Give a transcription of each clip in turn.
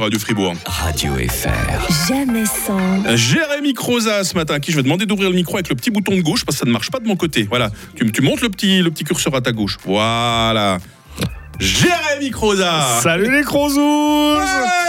Radio Fribourg. Radio FR. Jamais sans. Jérémy Croza ce matin, à qui je vais demander d'ouvrir le micro avec le petit bouton de gauche parce que ça ne marche pas de mon côté. Voilà, tu, tu montes le petit, le petit curseur à ta gauche. Voilà. Jérémy Croza Salut les crozous Ouais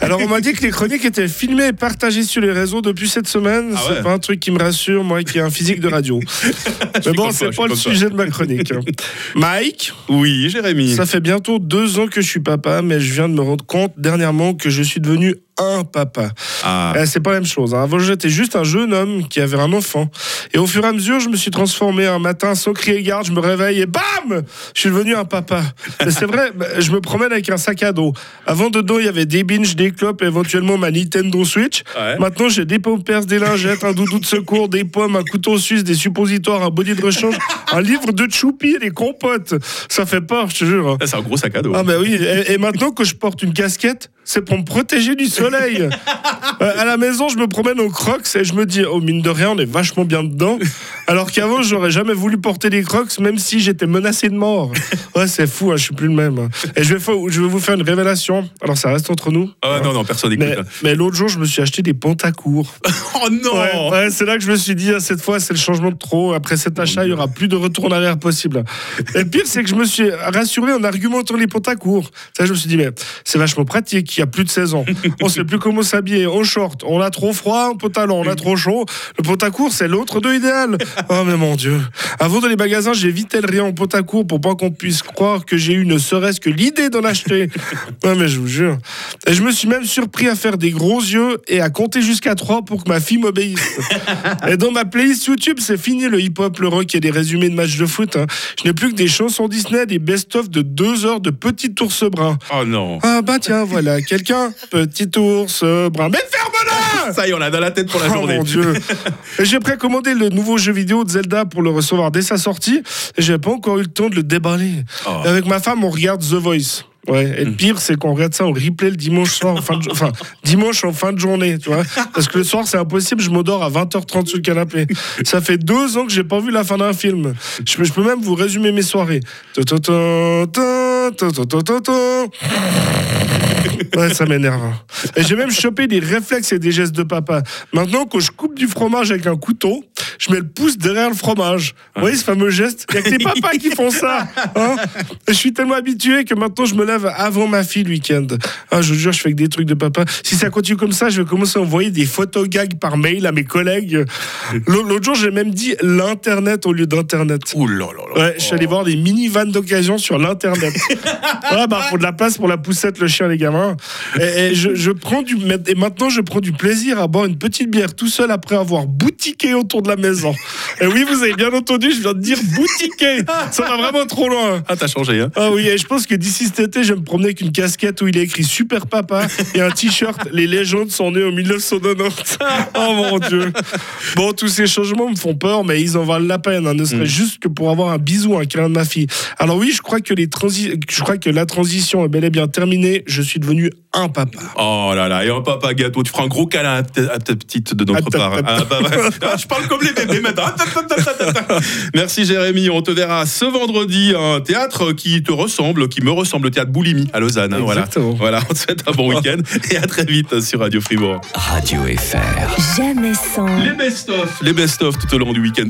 Alors on m'a dit que les chroniques étaient filmées et partagées sur les réseaux depuis cette semaine. Ah ouais C'est pas un truc qui me rassure, moi qui ai un physique de radio. Mais bon, c'est pas, pas le sujet de ma chronique. Mike, Oui, Jérémy. ça fait bientôt deux ans que je suis papa, mais je viens de me rendre compte dernièrement que je suis devenu un papa. Ah, Eh, c'est pas la même chose. hein. Avant, j'étais juste un jeune homme qui avait un enfant. Et au fur et à mesure, je me suis transformé un matin sans crier garde. Je me réveille et bam Je suis devenu un papa. C'est vrai, je me promène avec un sac à dos. Avant, dedans, il y avait des binges, des clopes, et éventuellement ma Nintendo Switch. Ouais. Maintenant, j'ai des pampers, des lingettes, un doudou de secours, des pommes, un couteau suisse, des suppositoires, un body de rechange, un livre de choupi et des compotes. Ça fait peur, je te jure. hein. c'est un gros sac à dos. Ah bah oui, et, et maintenant que je porte une casquette, c'est pour me protéger du soleil. Euh, à la maison, je me promène aux crocs et je me dis, oh mine de rien, on est vachement bien dedans. Alors qu'avant, j'aurais jamais voulu porter des crocs, même si j'étais menacé de mort. Ouais, c'est fou, hein, je suis plus le même. Et je vais, fa- je vais vous faire une révélation. Alors ça reste entre nous. Ah, non, non, personne n'écoute. Mais, mais l'autre jour, je me suis acheté des pantacours. Oh non Ouais, ouais, c'est là que je me suis dit, ah, cette fois, c'est le changement de trop. Après cet achat, il y aura plus de retour en arrière possible. Et le pire, c'est que je me suis rassuré en argumentant les pantacours. Ça, je me suis dit, mais c'est vachement pratique. Il y a plus de 16 ans. On sait plus comment s'habiller. En short, on a trop froid, en pantalon, on a trop chaud. Le pantacourt, c'est l'autre deux idéal. Oh, mais mon Dieu. Avant dans les magasins, j'évitais le rien en pantacourt pour pas qu'on puisse croire que j'ai eu ne serait-ce que l'idée d'en acheter. Non, mais je vous jure. Et je me suis même surpris à faire des gros yeux et à compter jusqu'à 3 pour que ma fille m'obéisse. et dans ma playlist YouTube, c'est fini le hip-hop, le rock et des résumés de matchs de foot. hein. Je n'ai plus que des chansons Disney, des best-of de deux heures de Petit ours brun. Oh non Ah bah tiens, voilà, quelqu'un, Petit ours brun. Mais ferme-la Ça y est, on l'a dans la tête pour la Oh journée. mon dieu. J'ai précommandé le nouveau jeu vidéo vidéo de Zelda pour le recevoir dès sa sortie. Et j'avais pas encore eu le temps de le déballer. Ah. Avec ma femme, on regarde The Voice. Ouais, et le hmm. pire, c'est qu'on regarde ça en replay le dimanche soir, en fin enfin, dimanche en fin de journée, tu vois. Parce que le soir, c'est impossible, je m'endors à 20h30 sur le canapé. Ça fait deux ans que j'ai pas vu la fin d'un film. Je peux, même vous résumer mes soirées. Ça m'énerve. Hein. Et j'ai même chopé des réflexes et des gestes de papa. Maintenant, quand je coupe du fromage avec un couteau, je mets le pouce derrière le fromage. Vous voyez ce fameux geste? Il n'y a que les papas qui font ça. hein je suis tellement habitué que maintenant, je me lève avant ma fille le week-end. Ah, je vous jure, je fais que des trucs de papa. Si ça continue comme ça, je vais commencer à envoyer des photos gags par mail à mes collègues. L'autre jour, j'ai même dit l'Internet au lieu d'Internet. Ouh là là là. Ouais, je suis allé voir des mini-vannes d'occasion sur l'internet. ouais, bah, faut de la place pour la poussette, le chien, les gamins. Et, et je, je prends du, et maintenant, je prends du plaisir à boire une petite bière tout seul après avoir boutiqué autour de la maison. Et oui, vous avez bien entendu, je viens de dire boutiqué. Ça va vraiment trop loin. Ah, t'as changé, hein Ah oui, et je pense que d'ici cet été, je vais me promener avec une casquette où il est écrit Super Papa et un t-shirt Les légendes sont nées en 1990. Oh mon Dieu. Bon, tous ces changements me font peur, mais ils en valent la peine. hein, ne serait Mm. juste que pour avoir un bisou, un câlin de ma fille. Alors oui, je crois que les transi- je crois que la transition est bel et bien terminée. Je suis devenu un papa. Oh là là, et un papa gâteau, tu feras un gros câlin à ta, à ta petite de notre part. Ah, bah, bah, ah, je parle comme les bébés maintenant. Ah. Merci Jérémy, on te verra ce vendredi à un théâtre qui te ressemble, qui me ressemble, le théâtre Boulimie à Lausanne. hein, voilà. Exactement. voilà, on te souhaite un bon week-end et à très vite sur Radio Fribourg. Radio FR. Jamais sans. Les best-of, les best-of tout au long du week-end.